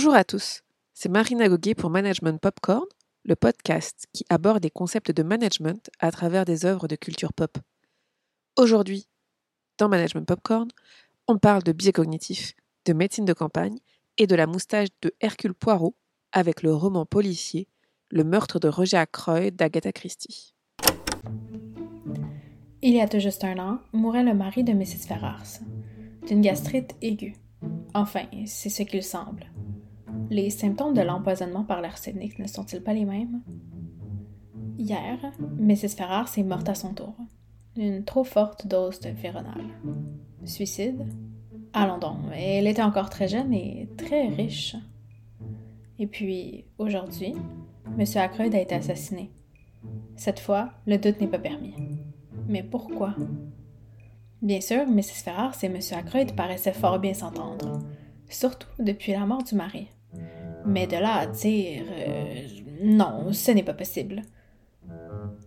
Bonjour à tous, c'est Marina Goguet pour Management Popcorn, le podcast qui aborde les concepts de management à travers des œuvres de culture pop. Aujourd'hui, dans Management Popcorn, on parle de biais cognitifs, de médecine de campagne et de la moustache de Hercule Poirot avec le roman policier Le meurtre de Roger Ackroyd d'Agatha Christie. Il y a tout juste un an, mourait le mari de Mrs. Ferrars, d'une gastrite aiguë. Enfin, c'est ce qu'il semble. Les symptômes de l'empoisonnement par l'arsenic ne sont-ils pas les mêmes? Hier, Mrs. Ferrars est morte à son tour. Une trop forte dose de Véronal. Suicide? Allons donc, elle était encore très jeune et très riche. Et puis, aujourd'hui, M. Ackroyd a été assassiné. Cette fois, le doute n'est pas permis. Mais pourquoi? Bien sûr, Mrs. Ferrars et M. Ackroyd paraissaient fort bien s'entendre, surtout depuis la mort du mari. Mais de là à dire euh, non, ce n'est pas possible.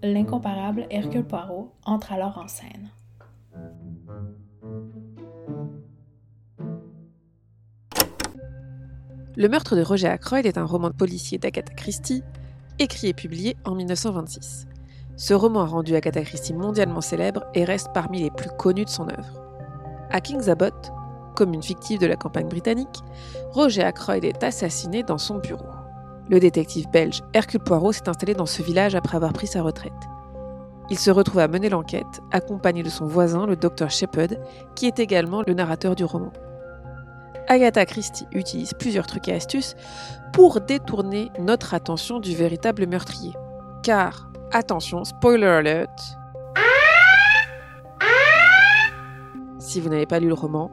L'incomparable Hercule Poirot entre alors en scène. Le meurtre de Roger Ackroyd est un roman de policier d'Agatha Christie, écrit et publié en 1926. Ce roman a rendu Agatha Christie mondialement célèbre et reste parmi les plus connus de son œuvre. À King's Abbot, commune fictive de la campagne britannique, Roger Ackroyd est assassiné dans son bureau. Le détective belge Hercule Poirot s'est installé dans ce village après avoir pris sa retraite. Il se retrouve à mener l'enquête, accompagné de son voisin, le docteur Shepard, qui est également le narrateur du roman. Agatha Christie utilise plusieurs trucs et astuces pour détourner notre attention du véritable meurtrier. Car, attention, spoiler alert, si vous n'avez pas lu le roman,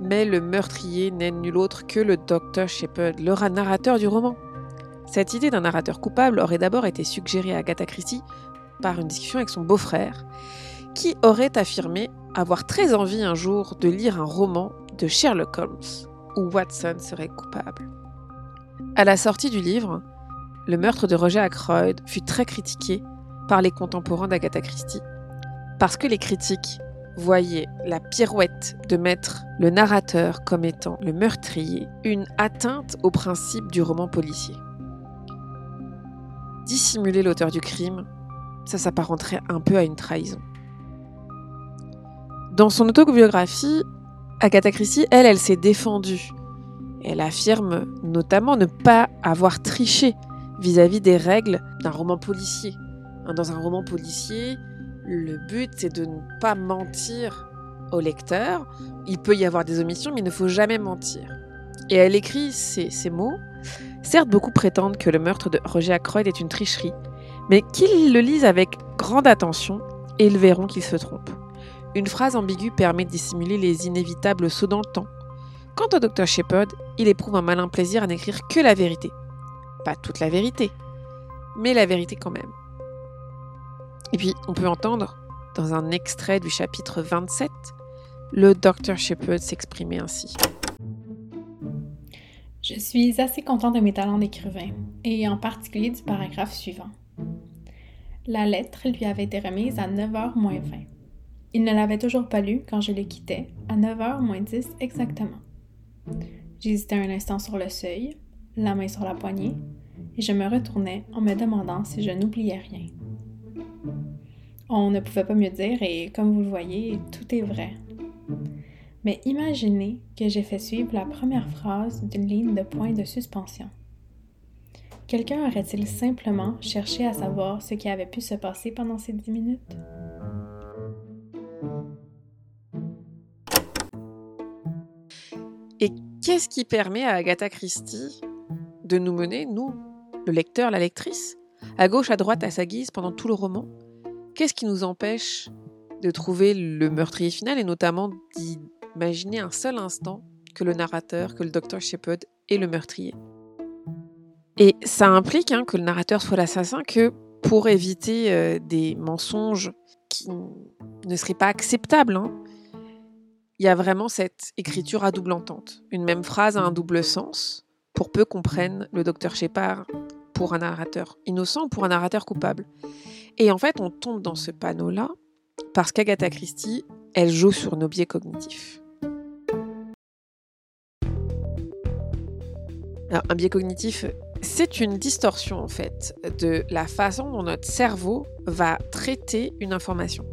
mais le meurtrier n'est nul autre que le docteur Shepard, le narrateur du roman. Cette idée d'un narrateur coupable aurait d'abord été suggérée à Agatha Christie par une discussion avec son beau-frère, qui aurait affirmé avoir très envie un jour de lire un roman de Sherlock Holmes, où Watson serait coupable. À la sortie du livre, le meurtre de Roger Ackroyd fut très critiqué par les contemporains d'Agatha Christie, parce que les critiques voyaient la pirouette de mettre le narrateur comme étant le meurtrier une atteinte au principe du roman policier. Dissimuler l'auteur du crime, ça s'apparenterait un peu à une trahison. Dans son autobiographie, Agatha elle, elle s'est défendue. Elle affirme notamment ne pas avoir triché vis-à-vis des règles d'un roman policier. Hein, dans un roman policier, le but c'est de ne pas mentir au lecteur. Il peut y avoir des omissions, mais il ne faut jamais mentir. Et elle écrit ces, mots. Certes, beaucoup prétendent que le meurtre de Roger Ackroyd est une tricherie, mais qu'ils le lisent avec grande attention et ils verront qu'ils se trompent. Une phrase ambiguë permet de dissimuler les inévitables sauts dans le temps. Quant au docteur Shepard, il éprouve un malin plaisir à n'écrire que la vérité. Pas toute la vérité, mais la vérité quand même. Et puis, on peut entendre, dans un extrait du chapitre 27, le docteur Shepard s'exprimer ainsi. Je suis assez content de mes talents d'écrivain, et en particulier du paragraphe suivant. La lettre lui avait été remise à 9h moins 20. Il ne l'avait toujours pas lu quand je le quittais, à 9h moins 10 exactement. J'hésitais un instant sur le seuil, la main sur la poignée, et je me retournais en me demandant si je n'oubliais rien. On ne pouvait pas mieux dire et comme vous le voyez, tout est vrai. Mais imaginez que j'ai fait suivre la première phrase d'une ligne de point de suspension. Quelqu'un aurait-il simplement cherché à savoir ce qui avait pu se passer pendant ces dix minutes? Et qu'est-ce qui permet à Agatha Christie de nous mener, nous, le lecteur, la lectrice, à gauche, à droite, à sa guise pendant tout le roman? Qu'est-ce qui nous empêche de trouver le meurtrier final et notamment d'imaginer un seul instant que le narrateur, que le docteur Shepard est le meurtrier? Et ça implique hein, que le narrateur soit l'assassin que pour éviter euh, des mensonges qui ne seraient pas acceptables. Hein, il y a vraiment cette écriture à double entente. Une même phrase a un double sens, pour peu qu'on prenne le docteur Shepard pour un narrateur innocent ou pour un narrateur coupable. Et en fait, on tombe dans ce panneau-là parce qu'Agatha Christie, elle joue sur nos biais cognitifs. Alors, un biais cognitif, c'est une distorsion en fait de la façon dont notre cerveau va traiter une information.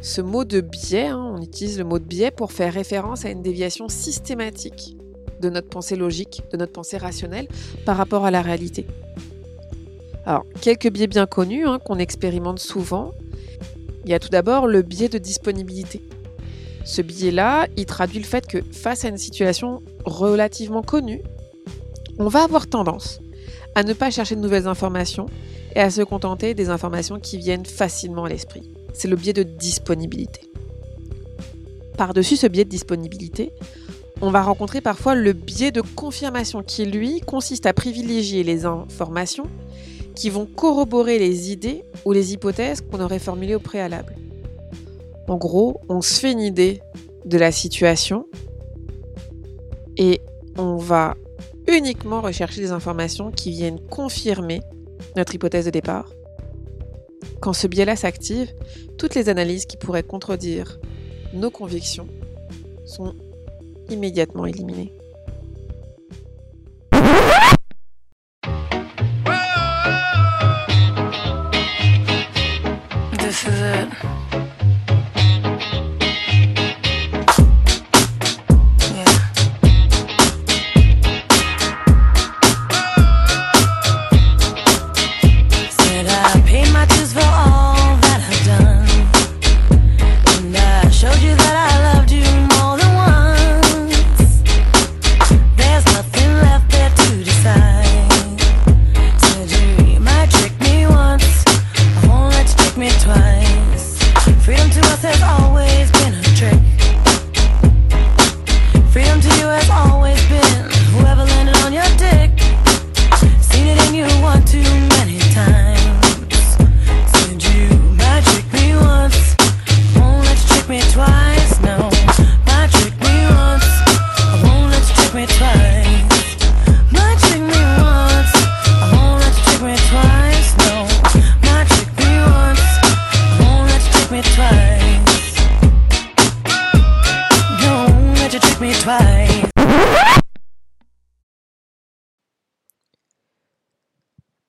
Ce mot de biais, hein, on utilise le mot de biais pour faire référence à une déviation systématique de notre pensée logique, de notre pensée rationnelle par rapport à la réalité. Alors, quelques biais bien connus hein, qu'on expérimente souvent. Il y a tout d'abord le biais de disponibilité. Ce biais-là, il traduit le fait que face à une situation relativement connue, on va avoir tendance à ne pas chercher de nouvelles informations et à se contenter des informations qui viennent facilement à l'esprit. C'est le biais de disponibilité. Par-dessus ce biais de disponibilité, on va rencontrer parfois le biais de confirmation qui, lui, consiste à privilégier les informations qui vont corroborer les idées ou les hypothèses qu'on aurait formulées au préalable. En gros, on se fait une idée de la situation et on va uniquement rechercher des informations qui viennent confirmer notre hypothèse de départ. Quand ce biais-là s'active, toutes les analyses qui pourraient contredire nos convictions sont immédiatement éliminées. you one too many times.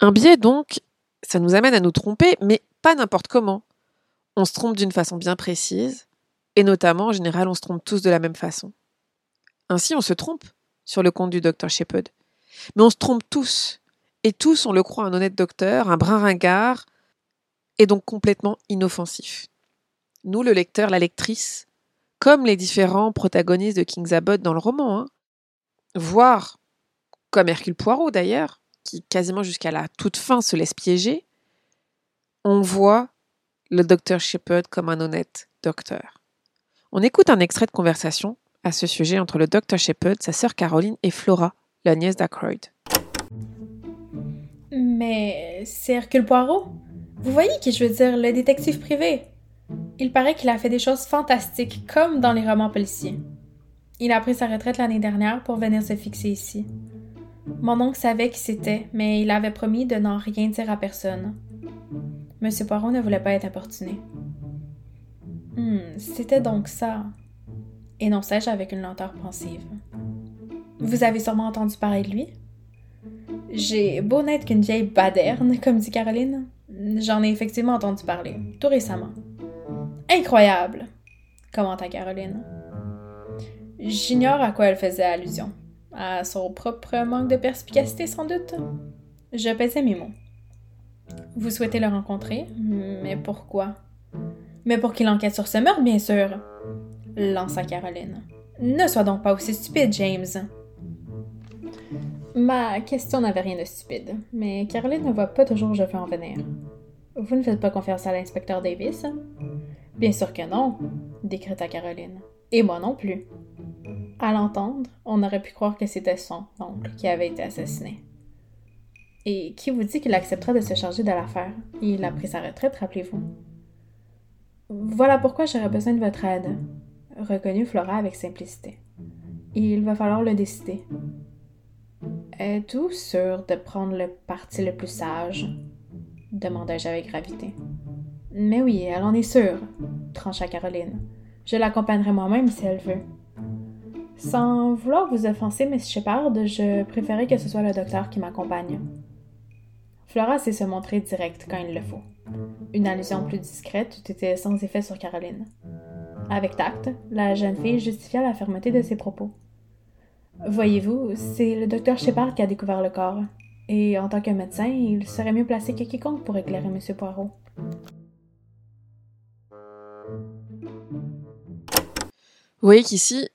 Un biais, donc, ça nous amène à nous tromper, mais pas n'importe comment. On se trompe d'une façon bien précise, et notamment, en général, on se trompe tous de la même façon. Ainsi, on se trompe sur le compte du docteur Shepard. Mais on se trompe tous, et tous, on le croit un honnête docteur, un brin ringard, et donc complètement inoffensif. Nous, le lecteur, la lectrice, comme les différents protagonistes de King's Abbott dans le roman, hein, voire comme Hercule Poirot d'ailleurs, qui quasiment jusqu'à la toute fin se laisse piéger, on voit le docteur Shepard comme un honnête docteur. On écoute un extrait de conversation à ce sujet entre le docteur Shepard, sa sœur Caroline et Flora, la nièce d'Ackroyd. Mais c'est Hercule Poirot Vous voyez qui je veux dire, le détective privé? Il paraît qu'il a fait des choses fantastiques, comme dans les romans policiers. Il a pris sa retraite l'année dernière pour venir se fixer ici. Mon oncle savait qui c'était, mais il avait promis de n'en rien dire à personne. Monsieur Poirot ne voulait pas être importuné. Hmm, c'était donc ça. énonçai-je avec une lenteur pensive. Vous avez sûrement entendu parler de lui? J'ai beau n'être qu'une vieille baderne, comme dit Caroline. J'en ai effectivement entendu parler, tout récemment. Incroyable! commenta Caroline. J'ignore à quoi elle faisait allusion. À son propre manque de perspicacité, sans doute. Je pesais mes mots. Vous souhaitez le rencontrer, mais pourquoi? Mais pour qu'il enquête sur ce meurtre, bien sûr, lança Caroline. Ne sois donc pas aussi stupide, James. Ma question n'avait rien de stupide, mais Caroline ne voit pas toujours où je veux en venir. Vous ne faites pas confiance à l'inspecteur Davis? Bien sûr que non, décréta Caroline. Et moi non plus. À l'entendre, on aurait pu croire que c'était son oncle qui avait été assassiné. Et qui vous dit qu'il acceptera de se charger de l'affaire? Il a pris sa retraite, rappelez-vous. Voilà pourquoi j'aurais besoin de votre aide, reconnut Flora avec simplicité. Il va falloir le décider. Êtes-vous sûr de prendre le parti le plus sage? demandai-je avec gravité. Mais oui, elle en est sûre, trancha Caroline. Je l'accompagnerai moi-même si elle veut. Sans vouloir vous offenser, Miss Shepard, je préférais que ce soit le docteur qui m'accompagne. Flora sait se montrer directe quand il le faut. Une allusion plus discrète eût été sans effet sur Caroline. Avec tact, la jeune fille justifia la fermeté de ses propos. Voyez-vous, c'est le docteur Shepard qui a découvert le corps. Et en tant que médecin, il serait mieux placé que quiconque pour éclairer M. Poirot. Vous voyez qu'ici,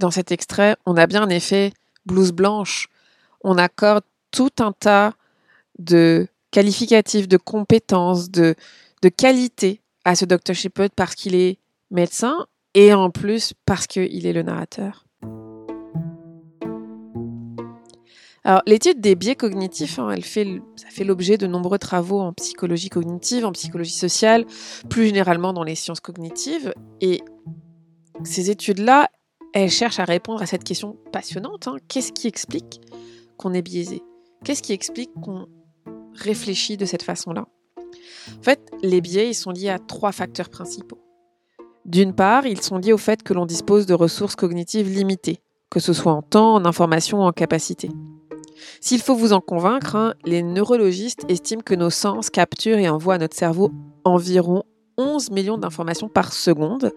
dans cet extrait, on a bien un effet blouse blanche. On accorde tout un tas de qualificatifs, de compétences, de, de qualités à ce Dr. Shepard parce qu'il est médecin et en plus parce qu'il est le narrateur. Alors, l'étude des biais cognitifs, hein, elle fait, ça fait l'objet de nombreux travaux en psychologie cognitive, en psychologie sociale, plus généralement dans les sciences cognitives. Et ces études-là, elles cherchent à répondre à cette question passionnante. hein. Qu'est-ce qui explique qu'on est biaisé? Qu'est-ce qui explique qu'on réfléchit de cette façon-là? En fait, les biais, sont liés à trois facteurs principaux. D'une part, ils sont liés au fait que l'on dispose de ressources cognitives limitées, que ce soit en temps, en information ou en capacité. S'il faut vous en convaincre, hein, les neurologistes estiment que nos sens capturent et envoient à notre cerveau environ 11 millions d'informations par seconde,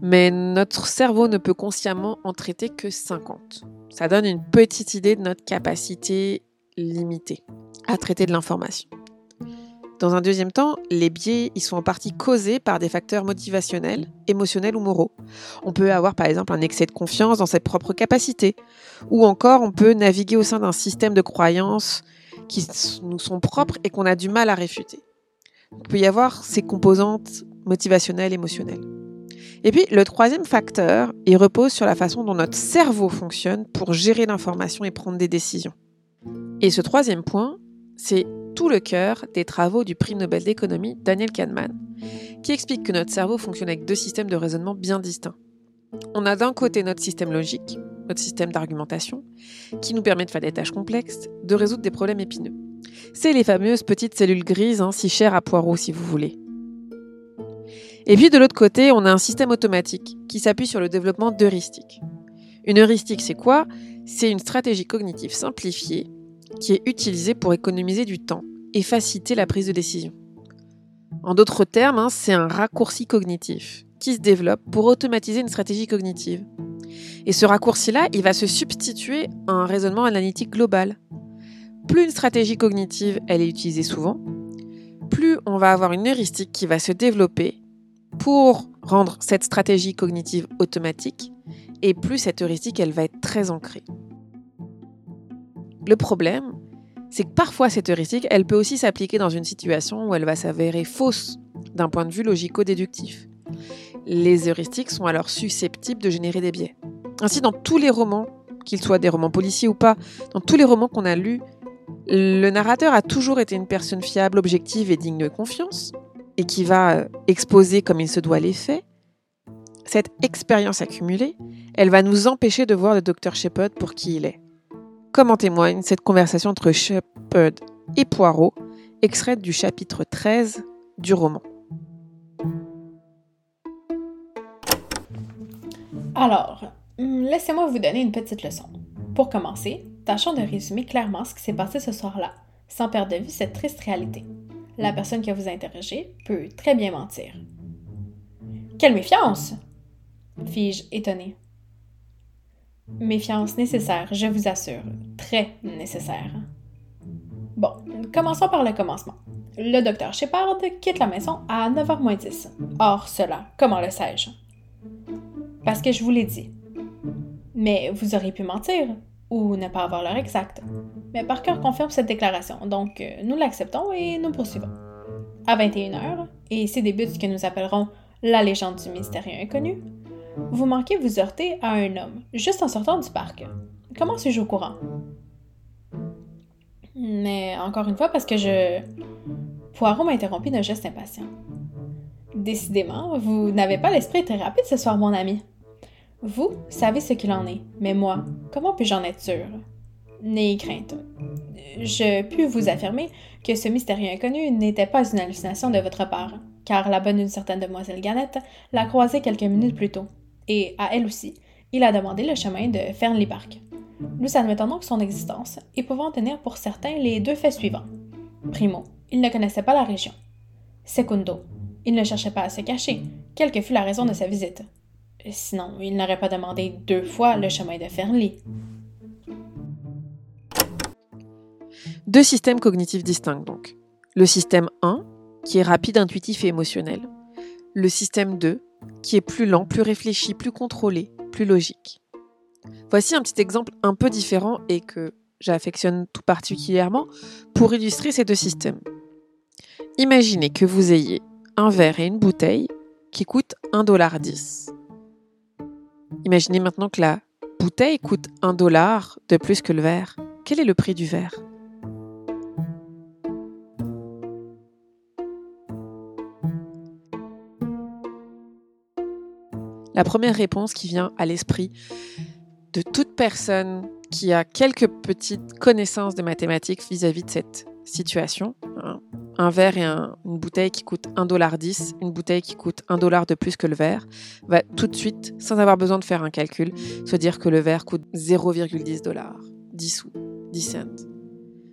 mais notre cerveau ne peut consciemment en traiter que 50. Ça donne une petite idée de notre capacité limitée à traiter de l'information. Dans un deuxième temps, les biais ils sont en partie causés par des facteurs motivationnels, émotionnels ou moraux. On peut avoir par exemple un excès de confiance dans ses propres capacités, ou encore on peut naviguer au sein d'un système de croyances qui nous sont propres et qu'on a du mal à réfuter. Il peut y avoir ces composantes motivationnelles, émotionnelles. Et puis le troisième facteur, il repose sur la façon dont notre cerveau fonctionne pour gérer l'information et prendre des décisions. Et ce troisième point, c'est tout le cœur des travaux du prix Nobel d'économie Daniel Kahneman, qui explique que notre cerveau fonctionne avec deux systèmes de raisonnement bien distincts. On a d'un côté notre système logique, notre système d'argumentation, qui nous permet de faire des tâches complexes, de résoudre des problèmes épineux. C'est les fameuses petites cellules grises, hein, si chères à Poirot si vous voulez. Et puis de l'autre côté, on a un système automatique qui s'appuie sur le développement d'heuristiques. Une heuristique, c'est quoi? C'est une stratégie cognitive simplifiée qui est utilisée pour économiser du temps et faciliter la prise de décision. En d'autres termes, hein, c'est un raccourci cognitif qui se développe pour automatiser une stratégie cognitive. Et ce raccourci-là, il va se substituer à un raisonnement analytique global. Plus une stratégie cognitive est utilisée souvent, plus on va avoir une heuristique qui va se développer pour rendre cette stratégie cognitive automatique, et plus cette heuristique elle va être très ancrée. Le problème, c'est que parfois cette heuristique, elle peut aussi s'appliquer dans une situation où elle va s'avérer fausse d'un point de vue logico-déductif. Les heuristiques sont alors susceptibles de générer des biais. Ainsi, dans tous les romans, qu'ils soient des romans policiers ou pas, dans tous les romans qu'on a lus, le narrateur a toujours été une personne fiable, objective et digne de confiance, et qui va euh, exposer comme il se doit les faits. Cette expérience accumulée, elle va nous empêcher de voir le docteur Shepard pour qui il est. Comme en témoigne cette conversation entre Shepard et Poirot, extraite du chapitre 13 du roman. Alors, hum, laissez-moi vous donner une petite leçon. Pour commencer, tâchons de résumer clairement ce qui s'est passé ce soir-là, sans perdre de vue cette triste réalité. La personne que vous interrogez peut très bien mentir. Quelle méfiance fis-je étonnée. Méfiance nécessaire, je vous assure, très nécessaire. Bon, commençons par le commencement. Le docteur Shepard quitte la maison à 9h 10. Or, cela, comment le sais-je? Parce que je vous l'ai dit. Mais vous auriez pu mentir, ou ne pas avoir l'heure exacte. Mais Parker confirme cette déclaration, donc euh, nous l'acceptons et nous poursuivons. À 21h, et c'est débute ce que nous appellerons la légende du mystérieux inconnu, vous manquez vous heurter à un homme, juste en sortant du parc. Comment suis-je au courant? Mais encore une fois, parce que je... Poirot m'interrompit d'un geste impatient. Décidément, vous n'avez pas l'esprit très rapide ce soir, mon ami. Vous savez ce qu'il en est, mais moi, comment puis-je en être sûr? N'ayez crainte. Je puis vous affirmer que ce mystérieux inconnu n'était pas une hallucination de votre part, car la bonne d'une certaine demoiselle Ganette l'a croisé quelques minutes plus tôt, et à elle aussi, il a demandé le chemin de Fernley-Park. Nous admettons donc son existence et pouvons tenir pour certains les deux faits suivants. Primo, il ne connaissait pas la région. Secundo, il ne cherchait pas à se cacher, quelle que fût la raison de sa visite. Sinon, il n'aurait pas demandé deux fois le chemin de Fernley. Deux systèmes cognitifs distincts donc. Le système 1, qui est rapide, intuitif et émotionnel. Le système 2, qui est plus lent, plus réfléchi, plus contrôlé, plus logique. Voici un petit exemple un peu différent et que j'affectionne tout particulièrement pour illustrer ces deux systèmes. Imaginez que vous ayez un verre et une bouteille qui coûtent 1,10$. Imaginez maintenant que la bouteille coûte 1 dollar de plus que le verre. Quel est le prix du verre? La première réponse qui vient à l'esprit de toute personne qui a quelques petites connaissances de mathématiques vis-à-vis de cette situation, hein, un verre et une bouteille qui coûtent 1,10$, une bouteille qui coûte 1 dollar de plus que le verre, va tout de suite, sans avoir besoin de faire un calcul, se dire que le verre coûte 0,10 dollars, 10 sous, 10 cents.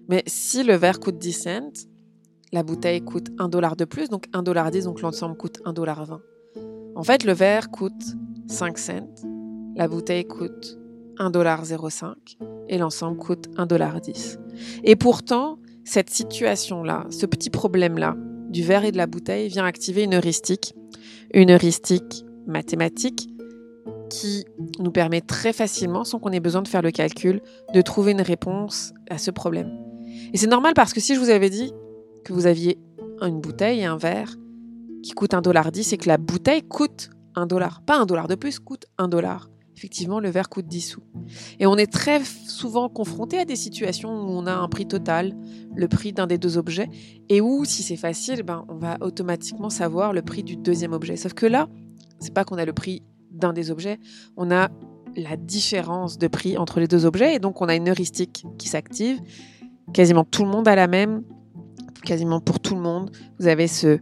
Mais si le verre coûte 10 cents, la bouteille coûte 1 dollar de plus, donc 1,10$, donc l'ensemble coûte 1,20$. En fait, le verre coûte 5 cents, la bouteille coûte 1,05$ et l'ensemble coûte 1,10$. Et pourtant, cette situation-là, ce petit problème-là, du verre et de la bouteille, vient activer une heuristique, une heuristique mathématique qui nous permet très facilement, sans qu'on ait besoin de faire le calcul, de trouver une réponse à ce problème. Et c'est normal parce que si je vous avais dit que vous aviez une bouteille et un verre qui coûtent 1,10$ et que la bouteille coûte 1 dollar, pas un dollar de plus, coûte 1 dollar effectivement, le verre coûte 10 sous. Et on est très souvent confronté à des situations où on a un prix total, le prix d'un des deux objets, et où, si c'est facile, ben, on va automatiquement savoir le prix du deuxième objet. Sauf que là, c'est pas qu'on a le prix d'un des objets, on a la différence de prix entre les deux objets, et donc on a une heuristique qui s'active. Quasiment tout le monde a la même, quasiment pour tout le monde. Vous avez ce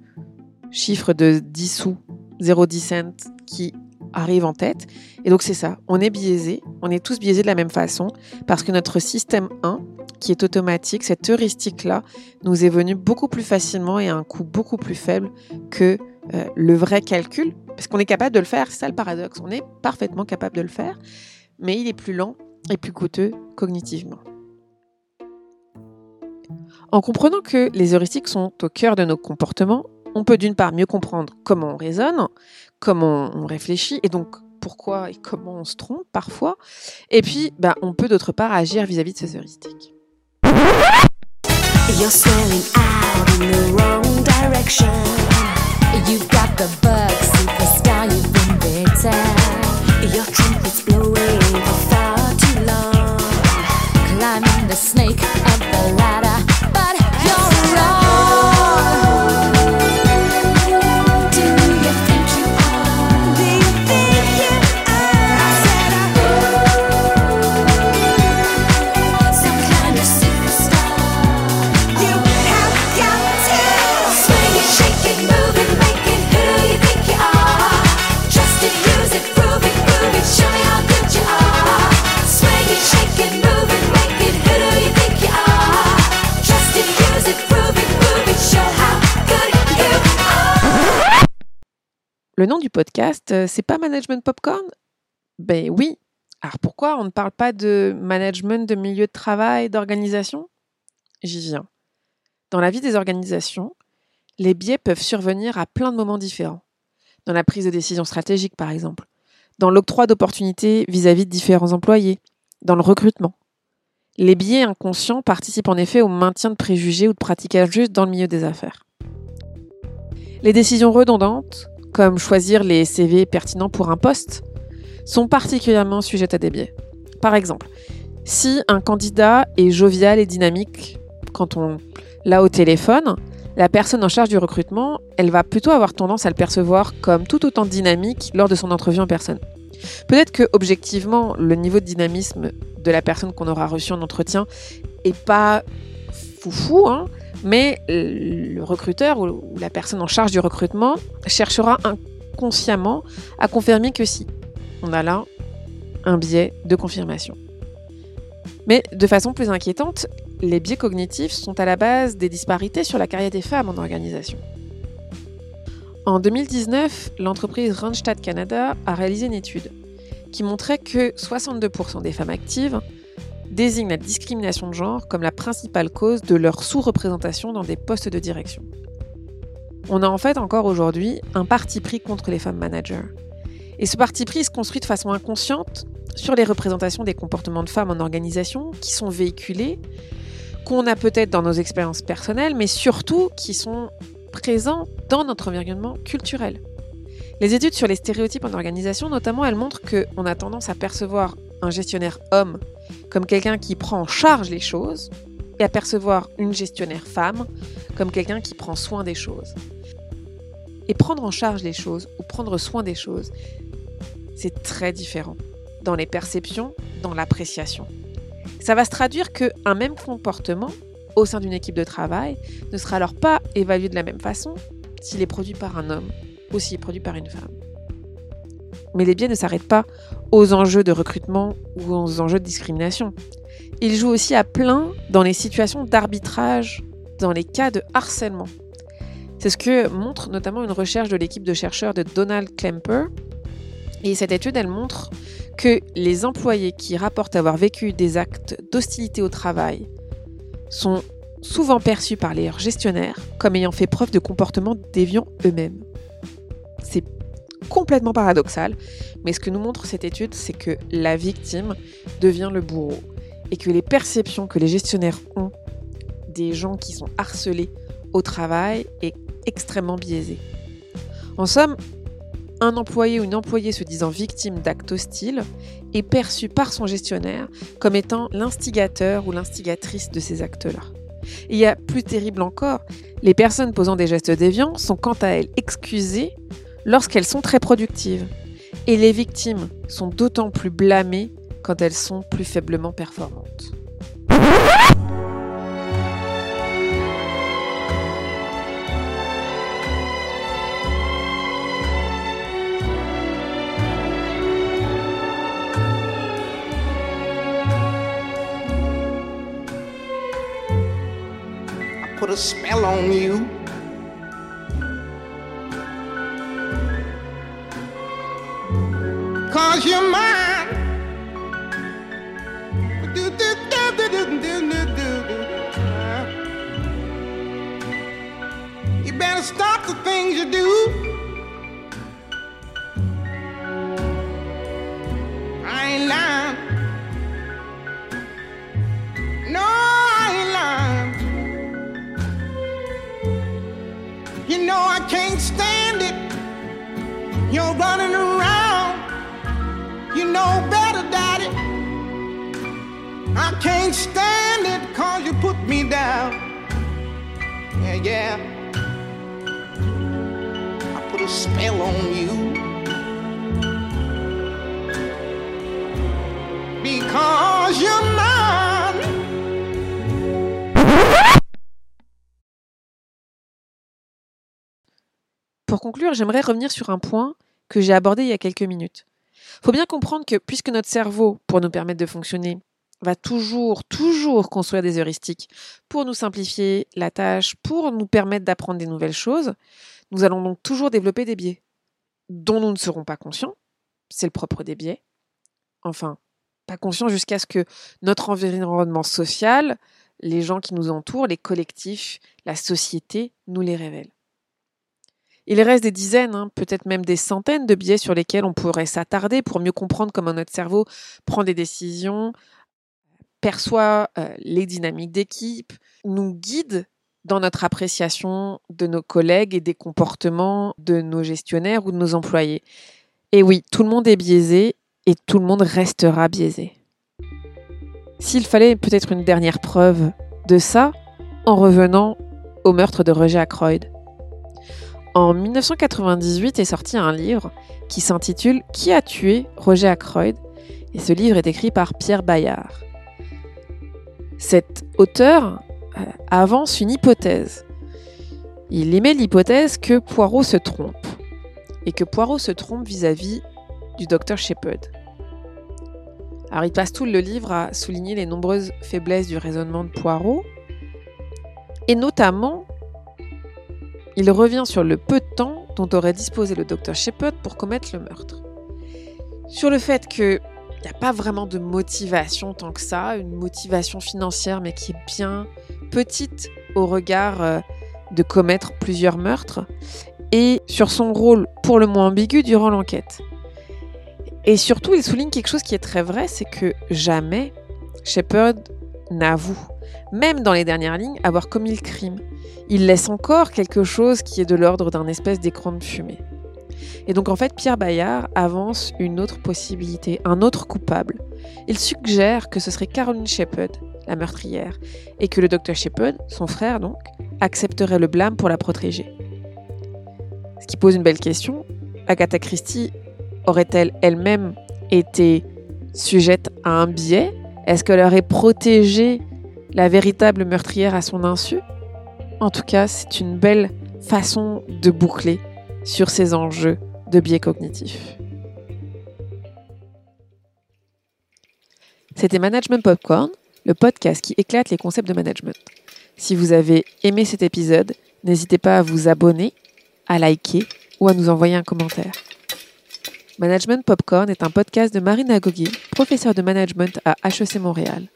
chiffre de 10 sous, 0,10 cents, qui arrive en tête. Et donc c'est ça, on est biaisé, on est tous biaisés de la même façon, parce que notre système 1, qui est automatique, cette heuristique-là, nous est venue beaucoup plus facilement et à un coût beaucoup plus faible que euh, le vrai calcul, parce qu'on est capable de le faire, c'est ça le paradoxe, on est parfaitement capable de le faire, mais il est plus lent et plus coûteux cognitivement. En comprenant que les heuristiques sont au cœur de nos comportements, on peut d'une part mieux comprendre comment on raisonne, comment on réfléchit et donc pourquoi et comment on se trompe parfois. Et puis, bah, on peut d'autre part agir vis-à-vis de ces heuristiques. Euh, c'est pas Management Popcorn? Ben oui. Alors pourquoi on ne parle pas de management de milieu de travail, d'organisation? J'y viens. Dans la vie des organisations, les biais peuvent survenir à plein de moments différents. Dans la prise de décision stratégique, par exemple. Dans l'octroi d'opportunités vis-à-vis de différents employés. Dans le recrutement. Les biais inconscients participent en effet au maintien de préjugés ou de pratiques injustes dans le milieu des affaires. Les décisions redondantes comme choisir les CV pertinents pour un poste, sont particulièrement sujettes à des biais. Par exemple, si un candidat est jovial et dynamique quand on l'a au téléphone, la personne en charge du recrutement, elle va plutôt avoir tendance à le percevoir comme tout autant dynamique lors de son entrevue en personne. Peut-être que objectivement, le niveau de dynamisme de la personne qu'on aura reçue en entretien est pas foufou, hein, mais le recruteur ou la personne en charge du recrutement cherchera inconsciemment à confirmer que si. On a là un biais de confirmation. Mais de façon plus inquiétante, les biais cognitifs sont à la base des disparités sur la carrière des femmes en organisation. En 2019, l'entreprise Randstad Canada a réalisé une étude qui montrait que 62% des femmes actives désignent la discrimination de genre comme la principale cause de leur sous-représentation dans des postes de direction. On a en fait encore aujourd'hui un parti pris contre les femmes managers. Et ce parti pris se construit de façon inconsciente sur les représentations des comportements de femmes en organisation qui sont véhiculés, qu'on a peut-être dans nos expériences personnelles, mais surtout qui sont présents dans notre environnement culturel. Les études sur les stéréotypes en organisation, notamment, elles montrent qu'on a tendance à percevoir un gestionnaire homme comme quelqu'un qui prend en charge les choses et à percevoir une gestionnaire femme comme quelqu'un qui prend soin des choses. Et prendre en charge les choses ou prendre soin des choses, c'est très différent dans les perceptions, dans l'appréciation. Ça va se traduire qu'un même comportement au sein d'une équipe de travail ne sera alors pas évalué de la même façon s'il est produit par un homme ou s'il est produit par une femme. Mais les biais ne s'arrêtent pas aux enjeux de recrutement ou aux enjeux de discrimination. Ils jouent aussi à plein dans les situations d'arbitrage, dans les cas de harcèlement. C'est ce que montre notamment une recherche de l'équipe de chercheurs de Donald Klemper. Et cette étude, elle montre que les employés qui rapportent avoir vécu des actes d'hostilité au travail sont souvent perçus par leurs gestionnaires comme ayant fait preuve de comportements déviants eux-mêmes. C'est complètement paradoxal, mais ce que nous montre cette étude, c'est que la victime devient le bourreau et que les perceptions que les gestionnaires ont des gens qui sont harcelés au travail est extrêmement biaisée. En somme, un employé ou une employée se disant victime d'actes hostiles est perçu par son gestionnaire comme étant l'instigateur ou l'instigatrice de ces actes-là. il y a plus terrible encore, les personnes posant des gestes déviants sont quant à elles excusées lorsqu'elles sont très productives. Et les victimes sont d'autant plus blâmées quand elles sont plus faiblement performantes. Cause Pour conclure, j'aimerais revenir sur un point que j'ai abordé il y a quelques minutes. Faut bien comprendre que puisque notre cerveau, pour nous permettre de fonctionner, va toujours, toujours construire des heuristiques pour nous simplifier la tâche, pour nous permettre d'apprendre des nouvelles choses, nous allons donc toujours développer des biais dont nous ne serons pas conscients. C'est le propre des biais. Enfin, pas conscients jusqu'à ce que notre environnement social, les gens qui nous entourent, les collectifs, la société nous les révèlent. Il reste des dizaines, hein, peut-être même des centaines de biais sur lesquels on pourrait s'attarder pour mieux comprendre comment notre cerveau prend des décisions, perçoit euh, les dynamiques d'équipe, nous guide dans notre appréciation de nos collègues et des comportements de nos gestionnaires ou de nos employés. Et oui, tout le monde est biaisé et tout le monde restera biaisé. S'il fallait peut-être une dernière preuve de ça, en revenant au meurtre de Roger Ackroyd. En 1998 est sorti un livre qui s'intitule Qui a tué Roger Ackroyd? et ce livre est écrit par Pierre Bayard. Cet auteur avance une hypothèse. Il émet l'hypothèse que Poirot se trompe et que Poirot se trompe vis-à-vis du docteur Shepard. Alors il passe tout le livre à souligner les nombreuses faiblesses du raisonnement de Poirot et notamment il revient sur le peu de temps dont aurait disposé le docteur Shepard pour commettre le meurtre. Sur le fait qu'il n'y a pas vraiment de motivation tant que ça, une motivation financière mais qui est bien petite au regard euh, de commettre plusieurs meurtres, et sur son rôle pour le moins ambigu durant l'enquête. Et surtout, il souligne quelque chose qui est très vrai, c'est que jamais Shepard n'avoue, même dans les dernières lignes, avoir commis le crime. Il laisse encore quelque chose qui est de l'ordre d'un espèce d'écran de fumée. Et donc en fait, Pierre Bayard avance une autre possibilité, un autre coupable. Il suggère que ce serait Caroline Shepard, la meurtrière, et que le docteur Shepard, son frère donc, accepterait le blâme pour la protéger. Ce qui pose une belle question. Agatha Christie aurait-elle elle-même été sujette à un biais? Est-ce qu'elle aurait protégé la véritable meurtrière à son insu? En tout cas, c'est une belle façon de boucler sur ces enjeux de biais cognitifs. C'était Management Popcorn, le podcast qui éclate les concepts de management. Si vous avez aimé cet épisode, n'hésitez pas à vous abonner, à liker ou à nous envoyer un commentaire. Management Popcorn est un podcast de Marina Gogui, professeure de management à HEC Montréal.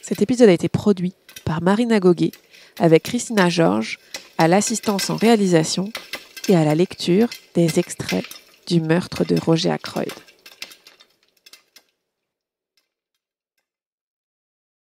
Cet épisode a été produit par Marina Goguet avec Christina Georges à l'assistance en réalisation et à la lecture des extraits du meurtre de Roger Ackroyd.